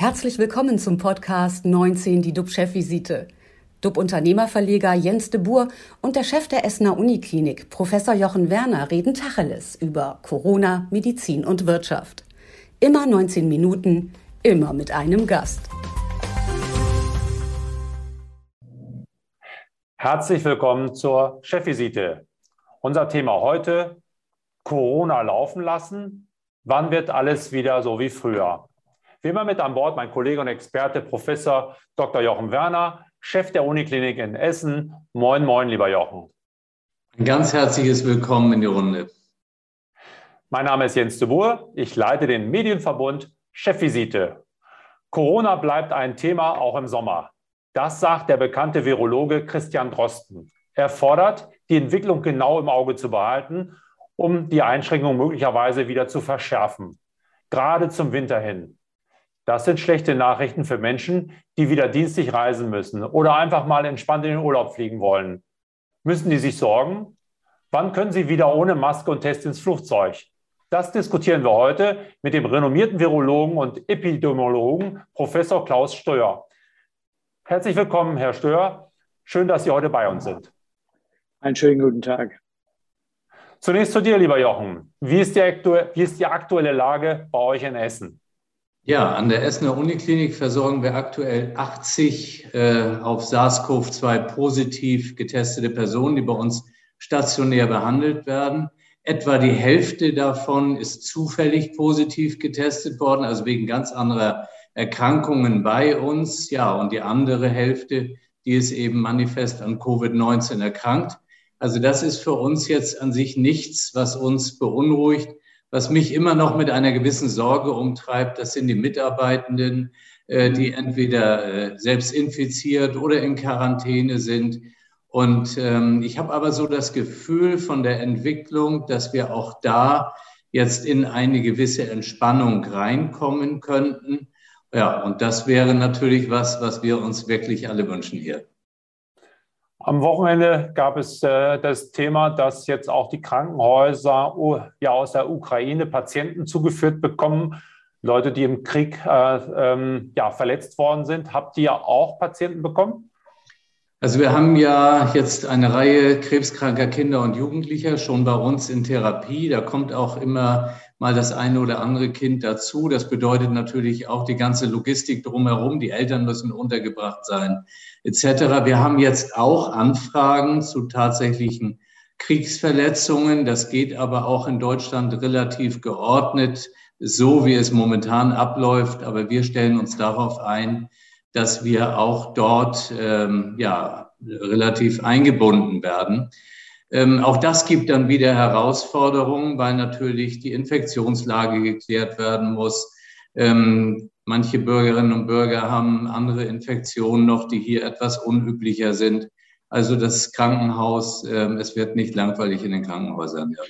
Herzlich willkommen zum Podcast 19, die DUB-Chefvisite. DUB-Unternehmerverleger Jens de Boer und der Chef der Essener Uniklinik, Professor Jochen Werner, reden Tacheles über Corona, Medizin und Wirtschaft. Immer 19 Minuten, immer mit einem Gast. Herzlich willkommen zur Chefvisite. Unser Thema heute, Corona laufen lassen. Wann wird alles wieder so wie früher? Wie immer mit an Bord mein Kollege und Experte Professor Dr. Jochen Werner, Chef der Uniklinik in Essen. Moin, moin, lieber Jochen. Ein ganz herzliches Willkommen in die Runde. Mein Name ist Jens de Boer. Ich leite den Medienverbund Chefvisite. Corona bleibt ein Thema auch im Sommer. Das sagt der bekannte Virologe Christian Drosten. Er fordert, die Entwicklung genau im Auge zu behalten, um die Einschränkungen möglicherweise wieder zu verschärfen. Gerade zum Winter hin. Das sind schlechte Nachrichten für Menschen, die wieder dienstlich reisen müssen oder einfach mal entspannt in den Urlaub fliegen wollen. Müssen die sich sorgen? Wann können sie wieder ohne Maske und Test ins Flugzeug? Das diskutieren wir heute mit dem renommierten Virologen und Epidemiologen Professor Klaus Steuer. Herzlich willkommen, Herr Steuer. Schön, dass Sie heute bei uns sind. Einen schönen guten Tag. Zunächst zu dir, lieber Jochen. Wie ist die, wie ist die aktuelle Lage bei euch in Essen? Ja, an der Essener Uniklinik versorgen wir aktuell 80 äh, auf SARS-CoV-2 positiv getestete Personen, die bei uns stationär behandelt werden. Etwa die Hälfte davon ist zufällig positiv getestet worden, also wegen ganz anderer Erkrankungen bei uns. Ja, und die andere Hälfte, die ist eben manifest an Covid-19 erkrankt. Also das ist für uns jetzt an sich nichts, was uns beunruhigt. Was mich immer noch mit einer gewissen Sorge umtreibt, das sind die Mitarbeitenden, äh, die entweder äh, selbst infiziert oder in Quarantäne sind. Und ähm, ich habe aber so das Gefühl von der Entwicklung, dass wir auch da jetzt in eine gewisse Entspannung reinkommen könnten. Ja, und das wäre natürlich was, was wir uns wirklich alle wünschen hier. Am Wochenende gab es äh, das Thema, dass jetzt auch die Krankenhäuser uh, ja, aus der Ukraine Patienten zugeführt bekommen, Leute, die im Krieg äh, ähm, ja, verletzt worden sind. Habt ihr auch Patienten bekommen? Also wir haben ja jetzt eine Reihe krebskranker Kinder und Jugendlicher schon bei uns in Therapie. Da kommt auch immer mal das eine oder andere Kind dazu. Das bedeutet natürlich auch die ganze Logistik drumherum. Die Eltern müssen untergebracht sein, etc. Wir haben jetzt auch Anfragen zu tatsächlichen Kriegsverletzungen. Das geht aber auch in Deutschland relativ geordnet, so wie es momentan abläuft. Aber wir stellen uns darauf ein, dass wir auch dort ähm, ja, relativ eingebunden werden. Ähm, auch das gibt dann wieder Herausforderungen, weil natürlich die Infektionslage geklärt werden muss. Ähm, manche Bürgerinnen und Bürger haben andere Infektionen noch, die hier etwas unüblicher sind. Also das Krankenhaus, ähm, es wird nicht langweilig in den Krankenhäusern. Ja.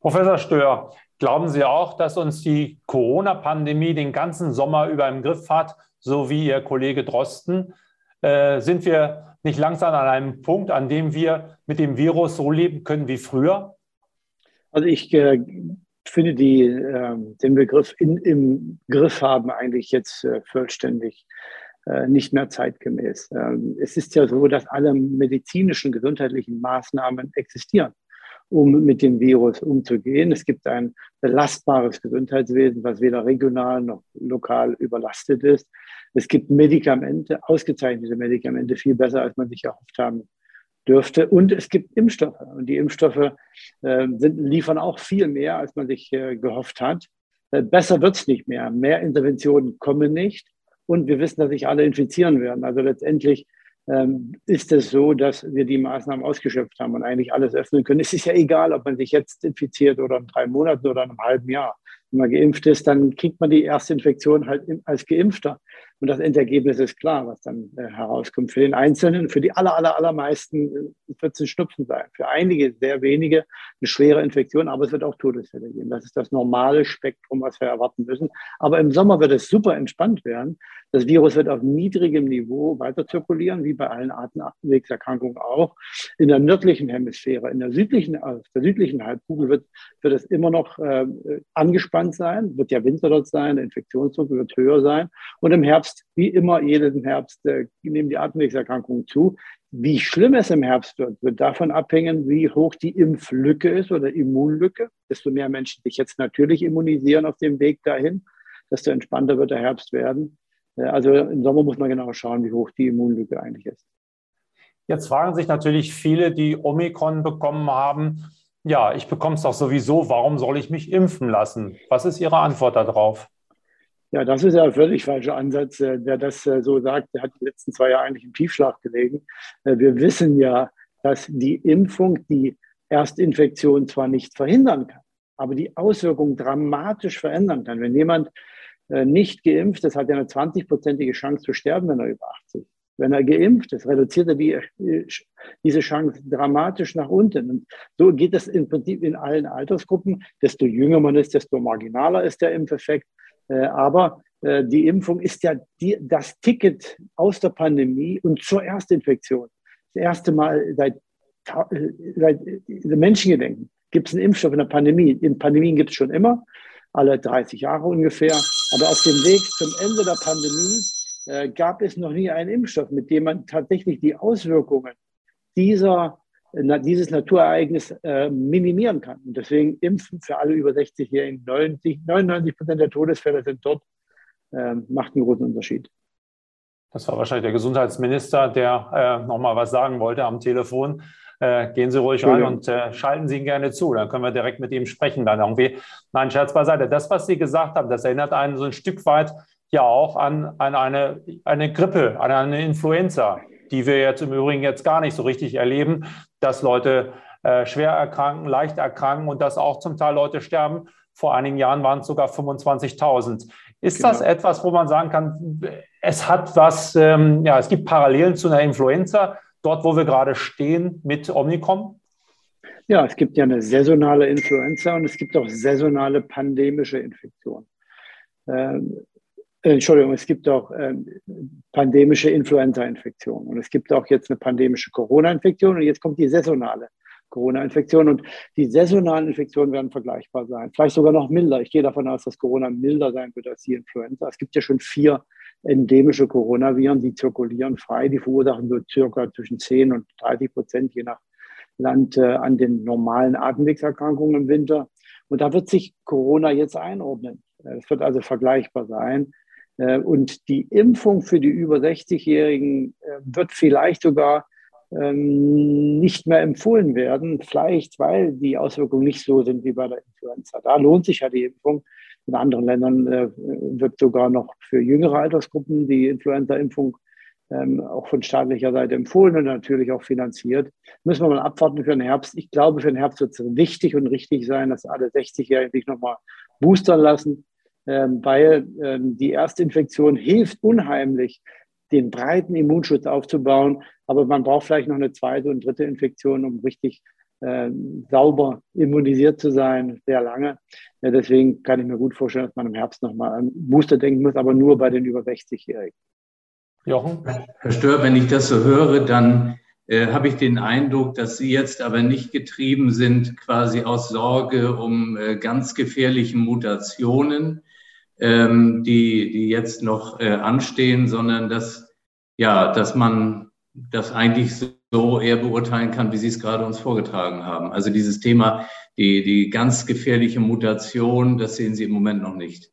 Professor Stör, glauben Sie auch, dass uns die Corona-Pandemie den ganzen Sommer über im Griff hat, so wie Ihr Kollege Drosten? Äh, sind wir nicht langsam an einem Punkt, an dem wir mit dem Virus so leben können wie früher? Also ich äh, finde die, äh, den Begriff in, im Griff haben eigentlich jetzt äh, vollständig äh, nicht mehr zeitgemäß. Ähm, es ist ja so, dass alle medizinischen, gesundheitlichen Maßnahmen existieren um mit dem Virus umzugehen. Es gibt ein belastbares Gesundheitswesen, was weder regional noch lokal überlastet ist. Es gibt Medikamente, ausgezeichnete Medikamente, viel besser, als man sich erhofft haben dürfte. Und es gibt Impfstoffe. Und die Impfstoffe äh, sind, liefern auch viel mehr, als man sich äh, gehofft hat. Äh, besser wird's nicht mehr. Mehr Interventionen kommen nicht. Und wir wissen, dass sich alle infizieren werden. Also letztendlich ähm, ist es so, dass wir die Maßnahmen ausgeschöpft haben und eigentlich alles öffnen können. Es ist ja egal, ob man sich jetzt infiziert oder in drei Monaten oder in einem halben Jahr. Wenn man geimpft ist, dann kriegt man die erste Infektion halt als Geimpfter. Und das Endergebnis ist klar, was dann äh, herauskommt. Für den Einzelnen, für die aller, aller, allermeisten äh, wird es ein Schnupfen sein. Für einige, sehr wenige, eine schwere Infektion, aber es wird auch Todesfälle geben. Das ist das normale Spektrum, was wir erwarten müssen. Aber im Sommer wird es super entspannt werden. Das Virus wird auf niedrigem Niveau weiter zirkulieren, wie bei allen Atemwegserkrankungen auch. In der nördlichen Hemisphäre, in der südlichen, auf der südlichen Halbkugel wird, wird es immer noch äh, angespannt sein, wird ja Winter dort sein, der Infektionsdruck wird höher sein. Und im Herbst, wie immer jeden Herbst, äh, nehmen die Atemwegserkrankungen zu. Wie schlimm es im Herbst wird, wird davon abhängen, wie hoch die Impflücke ist oder Immunlücke. Desto mehr Menschen sich jetzt natürlich immunisieren auf dem Weg dahin, desto entspannter wird der Herbst werden. Äh, also im Sommer muss man genau schauen, wie hoch die Immunlücke eigentlich ist. Jetzt fragen sich natürlich viele, die Omikron bekommen haben, ja, ich bekomme es doch sowieso, warum soll ich mich impfen lassen? Was ist Ihre Antwort darauf? Ja, das ist ja ein völlig falscher Ansatz. Äh, wer das äh, so sagt, der hat die letzten zwei Jahre eigentlich im Tiefschlag gelegen. Wir wissen ja, dass die Impfung die Erstinfektion zwar nicht verhindern kann, aber die Auswirkungen dramatisch verändern kann. Wenn jemand nicht geimpft ist, hat er eine 20-prozentige Chance zu sterben, wenn er über 80 ist. Wenn er geimpft ist, reduziert er die, diese Chance dramatisch nach unten. Und so geht es im Prinzip in allen Altersgruppen. Desto jünger man ist, desto marginaler ist der Impfeffekt. Äh, aber äh, die Impfung ist ja die, das Ticket aus der Pandemie und zur Erstinfektion. Das erste Mal seit, seit Menschengedenken gibt es einen Impfstoff in der Pandemie. In Pandemien gibt es schon immer, alle 30 Jahre ungefähr. Aber auf dem Weg zum Ende der Pandemie äh, gab es noch nie einen Impfstoff, mit dem man tatsächlich die Auswirkungen dieser dieses Naturereignis äh, minimieren kann. Und deswegen impfen für alle über 60-Jährigen. 99 Prozent der Todesfälle sind dort, äh, macht einen großen Unterschied. Das war wahrscheinlich der Gesundheitsminister, der äh, nochmal was sagen wollte am Telefon. Äh, gehen Sie ruhig rein und äh, schalten Sie ihn gerne zu. Dann können wir direkt mit ihm sprechen. Dann irgendwie. Nein, Scherz beiseite. Das, was Sie gesagt haben, das erinnert einen so ein Stück weit ja auch an, an eine, eine Grippe, an eine Influenza die wir jetzt im Übrigen jetzt gar nicht so richtig erleben, dass Leute äh, schwer erkranken, leicht erkranken und dass auch zum Teil Leute sterben. Vor einigen Jahren waren es sogar 25.000. Ist genau. das etwas, wo man sagen kann, es hat was, ähm, ja, es gibt Parallelen zu einer Influenza, dort, wo wir gerade stehen mit Omnicom? Ja, es gibt ja eine saisonale Influenza und es gibt auch saisonale pandemische Infektionen. Ähm, äh, Entschuldigung, es gibt auch ähm, pandemische Influenza-Infektionen und es gibt auch jetzt eine pandemische Corona-Infektion und jetzt kommt die saisonale Corona-Infektion und die saisonalen Infektionen werden vergleichbar sein, vielleicht sogar noch milder. Ich gehe davon aus, dass Corona milder sein wird als die Influenza. Es gibt ja schon vier endemische Coronaviren, die zirkulieren frei, die verursachen so circa zwischen 10 und 30 Prozent je nach Land äh, an den normalen Atemwegserkrankungen im Winter. Und da wird sich Corona jetzt einordnen. Es wird also vergleichbar sein. Äh, und die Impfung für die über 60-Jährigen äh, wird vielleicht sogar ähm, nicht mehr empfohlen werden, vielleicht weil die Auswirkungen nicht so sind wie bei der Influenza. Da lohnt sich ja die Impfung. In anderen Ländern äh, wird sogar noch für jüngere Altersgruppen die Influenza-Impfung ähm, auch von staatlicher Seite empfohlen und natürlich auch finanziert. Müssen wir mal abwarten für den Herbst. Ich glaube, für den Herbst wird es wichtig und richtig sein, dass alle 60-Jährigen sich nochmal boostern lassen. Ähm, weil ähm, die Erstinfektion hilft unheimlich, den breiten Immunschutz aufzubauen. Aber man braucht vielleicht noch eine zweite und dritte Infektion, um richtig äh, sauber immunisiert zu sein, sehr lange. Ja, deswegen kann ich mir gut vorstellen, dass man im Herbst nochmal an Booster denken muss, aber nur bei den über 60-Jährigen. Jochen? Herr Stör, wenn ich das so höre, dann äh, habe ich den Eindruck, dass Sie jetzt aber nicht getrieben sind, quasi aus Sorge um äh, ganz gefährliche Mutationen, ähm, die, die jetzt noch äh, anstehen, sondern dass, ja, dass man das eigentlich so eher beurteilen kann, wie Sie es gerade uns vorgetragen haben. Also dieses Thema, die, die ganz gefährliche Mutation, das sehen Sie im Moment noch nicht.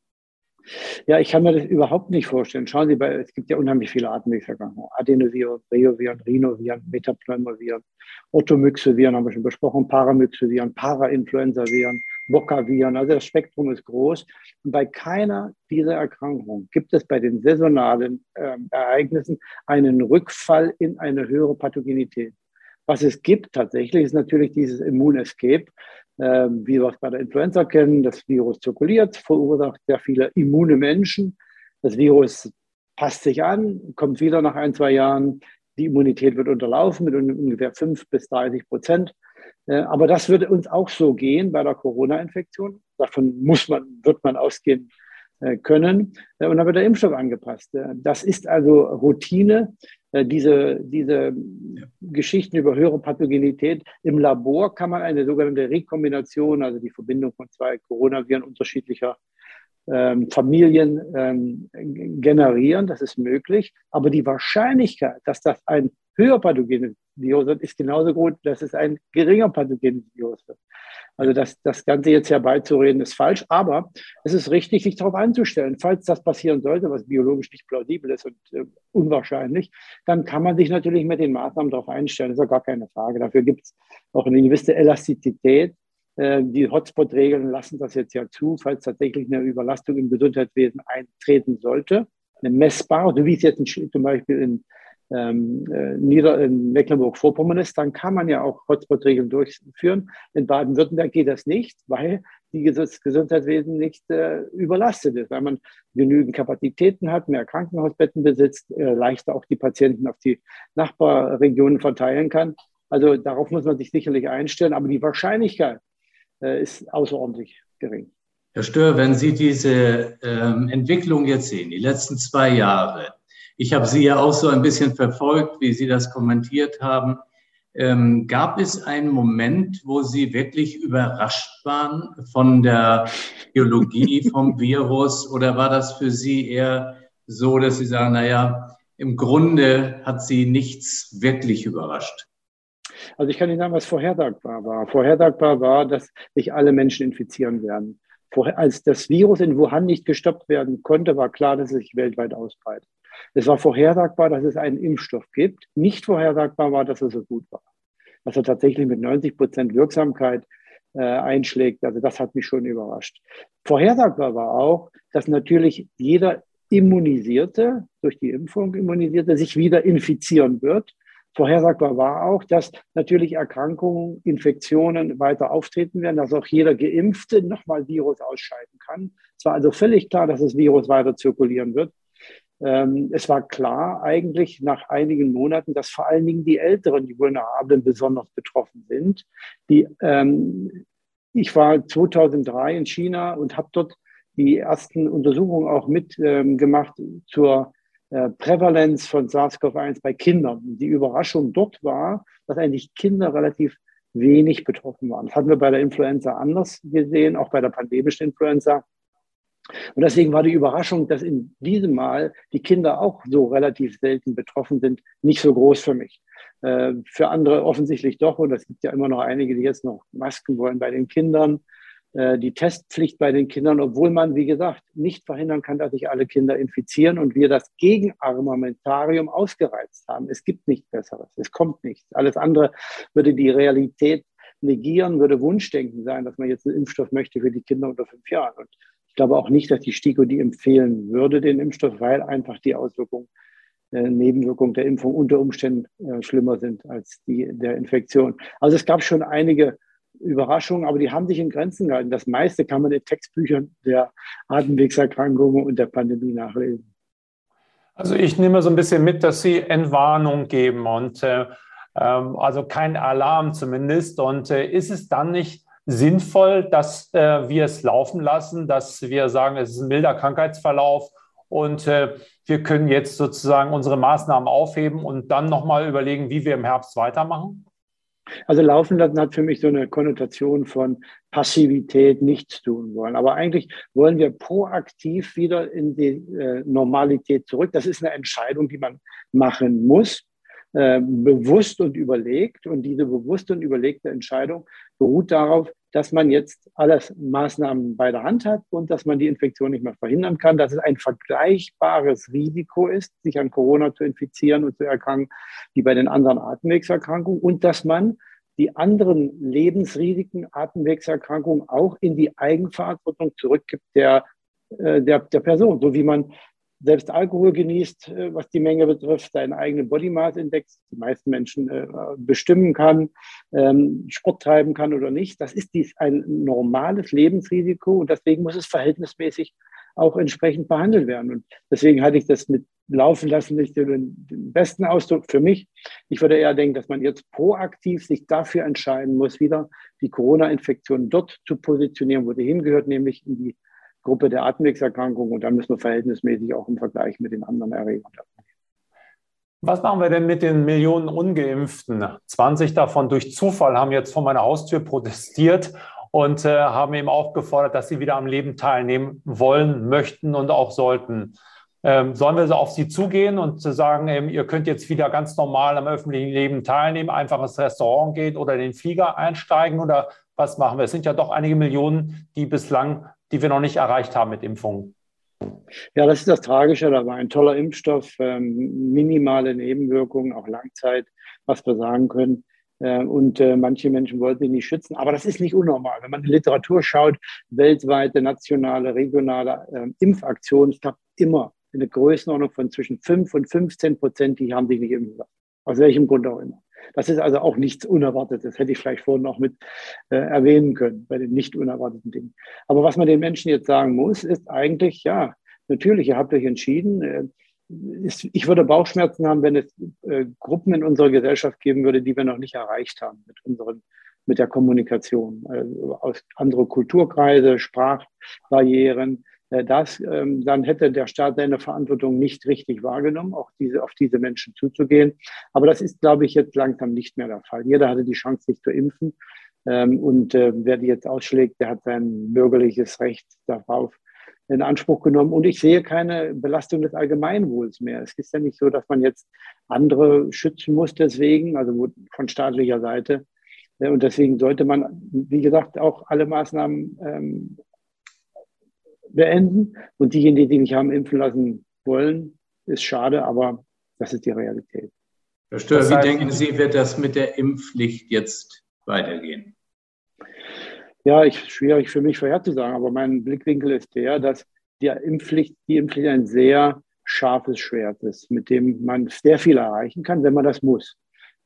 Ja, ich kann mir das überhaupt nicht vorstellen. Schauen Sie, bei, es gibt ja unheimlich viele Atemwegserkrankungen. Adenoviren, Reoviren, Rhinoviren, Metapneumoviren, Otomyxoviren haben wir schon besprochen, Paramyxoviren, Parainfluenzaviren, Bocaviren. Also das Spektrum ist groß. Und bei keiner dieser Erkrankungen gibt es bei den saisonalen äh, Ereignissen einen Rückfall in eine höhere Pathogenität. Was es gibt tatsächlich, ist natürlich dieses Immunescape, äh, wie wir es bei der Influenza kennen. Das Virus zirkuliert, verursacht sehr viele immune Menschen. Das Virus passt sich an, kommt wieder nach ein, zwei Jahren. Die Immunität wird unterlaufen mit ungefähr 5 bis 30 Prozent. Äh, aber das würde uns auch so gehen bei der Corona-Infektion. Davon muss man, wird man ausgehen, äh, können. Äh, und dann wird der Impfstoff angepasst. Das ist also Routine. Diese, diese ja. Geschichten über höhere Pathogenität. Im Labor kann man eine sogenannte Rekombination, also die Verbindung von zwei Coronaviren unterschiedlicher ähm, Familien ähm, generieren. Das ist möglich. Aber die Wahrscheinlichkeit, dass das ein höher pathogenes Virus ist genauso gut, dass es ein geringer pathogenes Virus wird. Also das, das Ganze jetzt herbeizureden ist falsch, aber es ist richtig, sich darauf einzustellen. Falls das passieren sollte, was biologisch nicht plausibel ist und äh, unwahrscheinlich, dann kann man sich natürlich mit den Maßnahmen darauf einstellen. Das ist ja gar keine Frage. Dafür gibt es auch eine gewisse Elastizität. Äh, die Hotspot-Regeln lassen das jetzt ja zu, falls tatsächlich eine Überlastung im Gesundheitswesen eintreten sollte. Eine messbare, so wie es jetzt zum Beispiel in ähm, äh, Nieder in Mecklenburg-Vorpommern ist, dann kann man ja auch Hotspot-Regeln durchführen. In Baden-Württemberg geht das nicht, weil die Gesundheitswesen nicht äh, überlastet ist, weil man genügend Kapazitäten hat, mehr Krankenhausbetten besitzt, äh, leichter auch die Patienten auf die Nachbarregionen verteilen kann. Also darauf muss man sich sicherlich einstellen, aber die Wahrscheinlichkeit äh, ist außerordentlich gering. Herr Stör, wenn Sie diese ähm, Entwicklung jetzt sehen, die letzten zwei Jahre, ich habe Sie ja auch so ein bisschen verfolgt, wie Sie das kommentiert haben. Ähm, gab es einen Moment, wo Sie wirklich überrascht waren von der Biologie vom Virus oder war das für Sie eher so, dass Sie sagen, naja, im Grunde hat Sie nichts wirklich überrascht? Also ich kann Ihnen sagen, was vorhersagbar war. Vorhersagbar war, dass sich alle Menschen infizieren werden. Vorher, als das Virus in Wuhan nicht gestoppt werden konnte, war klar, dass es sich weltweit ausbreitet. Es war vorhersagbar, dass es einen Impfstoff gibt. Nicht vorhersagbar war, dass er so gut war. Dass er tatsächlich mit 90 Prozent Wirksamkeit äh, einschlägt. Also das hat mich schon überrascht. Vorhersagbar war auch, dass natürlich jeder Immunisierte, durch die Impfung Immunisierte, sich wieder infizieren wird. Vorhersagbar war auch, dass natürlich Erkrankungen, Infektionen weiter auftreten werden, dass auch jeder Geimpfte nochmal Virus ausscheiden kann. Es war also völlig klar, dass das Virus weiter zirkulieren wird. Ähm, es war klar eigentlich nach einigen Monaten, dass vor allen Dingen die Älteren, die Vulnerablen besonders betroffen sind. Die, ähm, ich war 2003 in China und habe dort die ersten Untersuchungen auch mitgemacht ähm, zur äh, Prävalenz von SARS-CoV-1 bei Kindern. Die Überraschung dort war, dass eigentlich Kinder relativ wenig betroffen waren. Das hatten wir bei der Influenza anders gesehen, auch bei der pandemischen Influenza. Und deswegen war die Überraschung, dass in diesem Mal die Kinder auch so relativ selten betroffen sind, nicht so groß für mich. Äh, für andere offensichtlich doch. Und es gibt ja immer noch einige, die jetzt noch Masken wollen bei den Kindern. Äh, die Testpflicht bei den Kindern, obwohl man, wie gesagt, nicht verhindern kann, dass sich alle Kinder infizieren und wir das Gegenarmamentarium ausgereizt haben. Es gibt nichts Besseres. Es kommt nichts. Alles andere würde die Realität negieren, würde Wunschdenken sein, dass man jetzt einen Impfstoff möchte für die Kinder unter fünf Jahren. Und glaube auch nicht, dass die STIKO die empfehlen würde, den Impfstoff, weil einfach die Auswirkungen, äh, Nebenwirkungen der Impfung unter Umständen äh, schlimmer sind als die der Infektion. Also es gab schon einige Überraschungen, aber die haben sich in Grenzen gehalten. Das meiste kann man in Textbüchern der Atemwegserkrankungen und der Pandemie nachlesen. Also ich nehme so ein bisschen mit, dass Sie Entwarnung geben und äh, ähm, also kein Alarm zumindest. Und äh, ist es dann nicht sinnvoll, dass äh, wir es laufen lassen, dass wir sagen, es ist ein milder Krankheitsverlauf und äh, wir können jetzt sozusagen unsere Maßnahmen aufheben und dann nochmal überlegen, wie wir im Herbst weitermachen? Also laufen lassen hat für mich so eine Konnotation von Passivität, nichts tun wollen. Aber eigentlich wollen wir proaktiv wieder in die äh, Normalität zurück. Das ist eine Entscheidung, die man machen muss. Äh, bewusst und überlegt. Und diese bewusste und überlegte Entscheidung beruht darauf, dass man jetzt alles Maßnahmen bei der Hand hat und dass man die Infektion nicht mehr verhindern kann, dass es ein vergleichbares Risiko ist, sich an Corona zu infizieren und zu erkranken, wie bei den anderen Atemwegserkrankungen und dass man die anderen Lebensrisiken, Atemwegserkrankungen auch in die Eigenverantwortung zurückgibt der, äh, der, der Person, so wie man selbst Alkohol genießt, äh, was die Menge betrifft, seinen eigenen Body Mass Index, die meisten Menschen äh, bestimmen kann, ähm, Sport treiben kann oder nicht. Das ist dies ein normales Lebensrisiko und deswegen muss es verhältnismäßig auch entsprechend behandelt werden. Und deswegen hatte ich das mit laufen lassen nicht den, den besten Ausdruck für mich. Ich würde eher denken, dass man jetzt proaktiv sich dafür entscheiden muss, wieder die Corona-Infektion dort zu positionieren, wo die hingehört, nämlich in die Gruppe der Atemwegserkrankungen und dann müssen wir verhältnismäßig auch im Vergleich mit den anderen Erregern. Was machen wir denn mit den Millionen Ungeimpften? 20 davon durch Zufall haben jetzt vor meiner Haustür protestiert und äh, haben eben auch gefordert, dass sie wieder am Leben teilnehmen wollen, möchten und auch sollten. Ähm, sollen wir so auf sie zugehen und sagen, ähm, ihr könnt jetzt wieder ganz normal am öffentlichen Leben teilnehmen, einfach ins Restaurant gehen oder in den Flieger einsteigen oder was machen wir? Es sind ja doch einige Millionen, die bislang, die wir noch nicht erreicht haben mit Impfungen. Ja, das ist das Tragische dabei. Ein toller Impfstoff, ähm, minimale Nebenwirkungen, auch Langzeit, was wir sagen können. Äh, und äh, manche Menschen wollten ihn nicht schützen. Aber das ist nicht unnormal. Wenn man in Literatur schaut, weltweite, nationale, regionale äh, Impfaktionen, es gab immer eine Größenordnung von zwischen 5 und 15 Prozent, die haben sich nicht impfen lassen. Aus welchem Grund auch immer. Das ist also auch nichts Unerwartetes. Hätte ich vielleicht vorhin noch mit äh, erwähnen können bei den nicht unerwarteten Dingen. Aber was man den Menschen jetzt sagen muss, ist eigentlich, ja, natürlich, ihr habt euch entschieden. Äh, ist, ich würde Bauchschmerzen haben, wenn es äh, Gruppen in unserer Gesellschaft geben würde, die wir noch nicht erreicht haben mit unseren mit der Kommunikation. Also aus andere Kulturkreise, Sprachbarrieren, das, ähm, dann hätte der Staat seine Verantwortung nicht richtig wahrgenommen, auch diese, auf diese Menschen zuzugehen. Aber das ist, glaube ich, jetzt langsam nicht mehr der Fall. Jeder hatte die Chance, sich zu impfen. Ähm, und äh, wer die jetzt ausschlägt, der hat sein bürgerliches Recht darauf in Anspruch genommen. Und ich sehe keine Belastung des Allgemeinwohls mehr. Es ist ja nicht so, dass man jetzt andere schützen muss deswegen, also von staatlicher Seite. Äh, und deswegen sollte man, wie gesagt, auch alle Maßnahmen ähm, beenden. Und diejenigen, die nicht haben impfen lassen wollen, ist schade, aber das ist die Realität. Herr Stör, das heißt, wie denken Sie, wird das mit der Impfpflicht jetzt weitergehen? Ja, ich, schwierig für mich vorherzusagen, aber mein Blickwinkel ist der, dass die Impfpflicht, die Impfpflicht ein sehr scharfes Schwert ist, mit dem man sehr viel erreichen kann, wenn man das muss.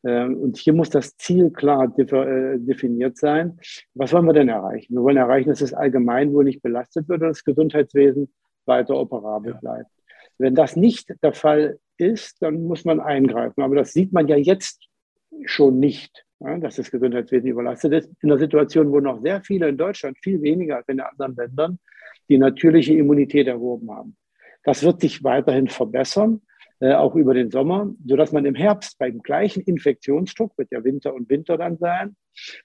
Ähm, und hier muss das Ziel klar äh, definiert sein. Was wollen wir denn erreichen? Wir wollen erreichen, dass das Allgemeinwohl nicht belastet wird und das Gesundheitswesen weiter operabel bleibt. Wenn das nicht der Fall ist, dann muss man eingreifen. Aber das sieht man ja jetzt schon nicht, dass das Gesundheitswesen überlastet ist. In einer Situation, wo noch sehr viele in Deutschland, viel weniger als in den anderen Ländern, die natürliche Immunität erworben haben. Das wird sich weiterhin verbessern. Äh, auch über den Sommer, sodass man im Herbst beim gleichen Infektionsdruck, wird ja Winter und Winter dann sein,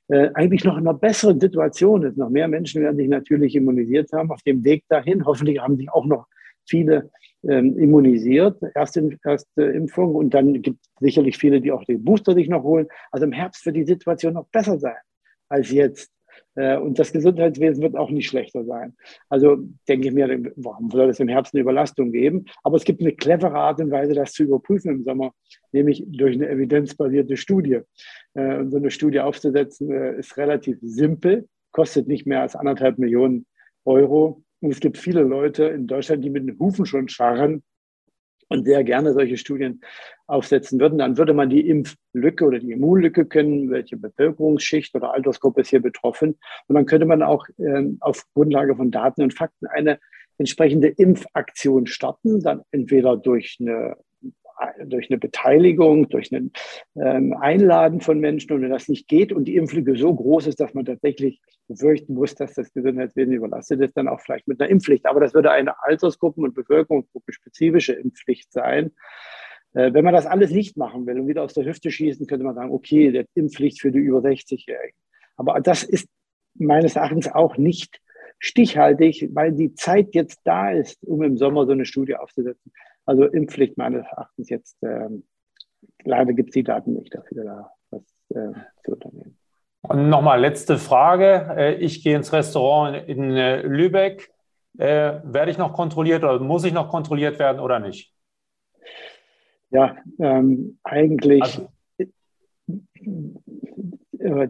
äh, eigentlich noch in einer besseren Situation ist. Noch mehr Menschen werden sich natürlich immunisiert haben auf dem Weg dahin. Hoffentlich haben sich auch noch viele ähm, immunisiert, erste, erste Impfung und dann gibt es sicherlich viele, die auch den Booster sich noch holen. Also im Herbst wird die Situation noch besser sein als jetzt. Äh, und das Gesundheitswesen wird auch nicht schlechter sein. Also denke ich mir, warum soll es im Herbst eine Überlastung geben? Aber es gibt eine clevere Art und Weise, das zu überprüfen im Sommer, nämlich durch eine evidenzbasierte Studie. Äh, und so eine Studie aufzusetzen äh, ist relativ simpel, kostet nicht mehr als anderthalb Millionen Euro. Und es gibt viele Leute in Deutschland, die mit den Hufen schon scharren, und sehr gerne solche Studien aufsetzen würden, dann würde man die Impflücke oder die Immunlücke kennen, welche Bevölkerungsschicht oder Altersgruppe ist hier betroffen. Und dann könnte man auch äh, auf Grundlage von Daten und Fakten eine entsprechende Impfaktion starten, dann entweder durch eine durch eine Beteiligung, durch ein ähm, Einladen von Menschen und wenn das nicht geht und die Impflücke so groß ist, dass man tatsächlich befürchten muss, dass das Gesundheitswesen überlastet ist, dann auch vielleicht mit einer Impfpflicht. Aber das würde eine Altersgruppen- und Bevölkerungsgruppenspezifische Impfpflicht sein. Äh, wenn man das alles nicht machen will und wieder aus der Hüfte schießen, könnte man sagen, okay, der Impfpflicht für die über 60-Jährigen. Aber das ist meines Erachtens auch nicht stichhaltig, weil die Zeit jetzt da ist, um im Sommer so eine Studie aufzusetzen. Also Impfpflicht meines Erachtens jetzt, ähm, leider gibt es die Daten nicht dafür, da was äh, zu unternehmen. Und nochmal letzte Frage. Äh, ich gehe ins Restaurant in äh, Lübeck. Äh, werde ich noch kontrolliert oder muss ich noch kontrolliert werden oder nicht? Ja, ähm, eigentlich also,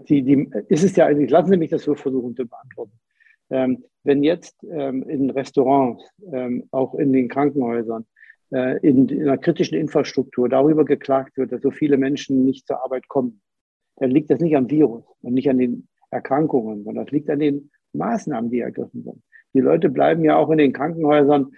die, die, ist es ja eigentlich, lassen Sie mich das so versuchen zu beantworten. Ähm, wenn jetzt ähm, in Restaurants, ähm, auch in den Krankenhäusern, in, in einer kritischen Infrastruktur darüber geklagt wird, dass so viele Menschen nicht zur Arbeit kommen, dann liegt das nicht am Virus und nicht an den Erkrankungen, sondern das liegt an den Maßnahmen, die ergriffen sind. Die Leute bleiben ja auch in den Krankenhäusern,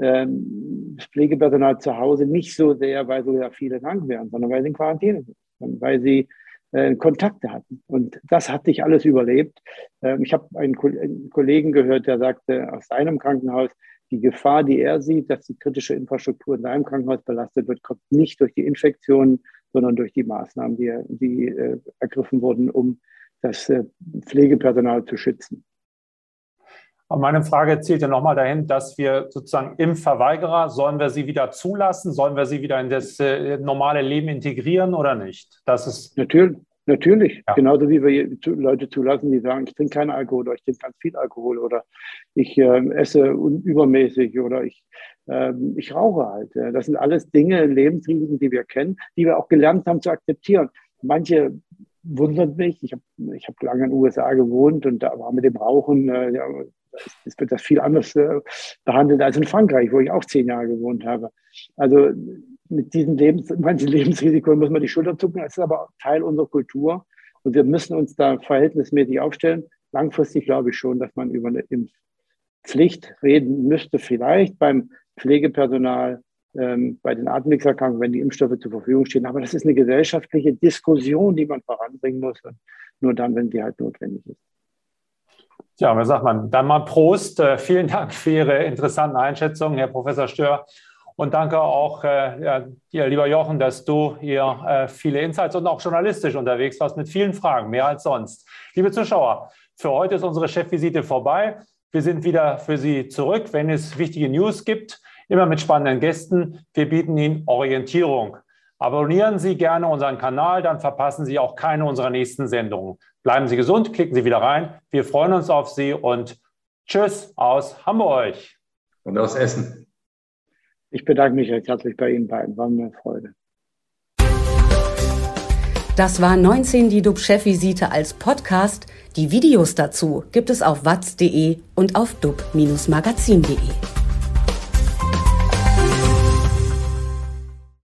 ähm, das Pflegepersonal zu Hause nicht so sehr, weil so viele krank werden, sondern weil sie in Quarantäne sind, weil sie äh, Kontakte hatten. Und das hat sich alles überlebt. Ähm, ich habe einen, einen Kollegen gehört, der sagte aus seinem Krankenhaus, die Gefahr, die er sieht, dass die kritische Infrastruktur in seinem Krankenhaus belastet wird, kommt nicht durch die Infektionen, sondern durch die Maßnahmen, die, die äh, ergriffen wurden, um das äh, Pflegepersonal zu schützen. Aber meine Frage zielt ja nochmal dahin, dass wir sozusagen Impfverweigerer, sollen wir sie wieder zulassen? Sollen wir sie wieder in das äh, normale Leben integrieren oder nicht? Das ist natürlich, natürlich. Ja. Genauso wie wir Leute zulassen, die sagen, ich trinke keinen Alkohol oder ich trinke ganz viel Alkohol oder ich äh, esse übermäßig oder ich, äh, ich rauche halt. Das sind alles Dinge, Lebensrisiken, die wir kennen, die wir auch gelernt haben zu akzeptieren. Manche wundern mich. Ich habe ich hab lange in den USA gewohnt und da war mit dem Rauchen, äh, ja, es wird das viel anders äh, behandelt als in Frankreich, wo ich auch zehn Jahre gewohnt habe. Also mit diesem Lebens, manchen Lebensrisiko muss man die Schulter zucken. Das ist aber Teil unserer Kultur und wir müssen uns da verhältnismäßig aufstellen. Langfristig glaube ich schon, dass man über eine Impfpflicht reden müsste, vielleicht beim Pflegepersonal, ähm, bei den Atemwegserkrankungen, wenn die Impfstoffe zur Verfügung stehen. Aber das ist eine gesellschaftliche Diskussion, die man voranbringen muss. Nur dann, wenn sie halt notwendig ist. Ja, was sagt man? Dann mal Prost. Äh, vielen Dank für Ihre interessanten Einschätzungen, Herr Professor Stör. Und danke auch äh, ja, dir, lieber Jochen, dass du hier äh, viele Insights und auch journalistisch unterwegs warst mit vielen Fragen, mehr als sonst. Liebe Zuschauer, für heute ist unsere Chefvisite vorbei. Wir sind wieder für Sie zurück, wenn es wichtige News gibt, immer mit spannenden Gästen. Wir bieten Ihnen Orientierung. Abonnieren Sie gerne unseren Kanal, dann verpassen Sie auch keine unserer nächsten Sendungen. Bleiben Sie gesund, klicken Sie wieder rein. Wir freuen uns auf Sie und Tschüss aus Hamburg. Und aus Essen. Ich bedanke mich recht herzlich bei Ihnen beiden. War mir eine Freude. Das war 19 die DUB-Chefvisite als Podcast. Die Videos dazu gibt es auf watz.de und auf dub-magazin.de.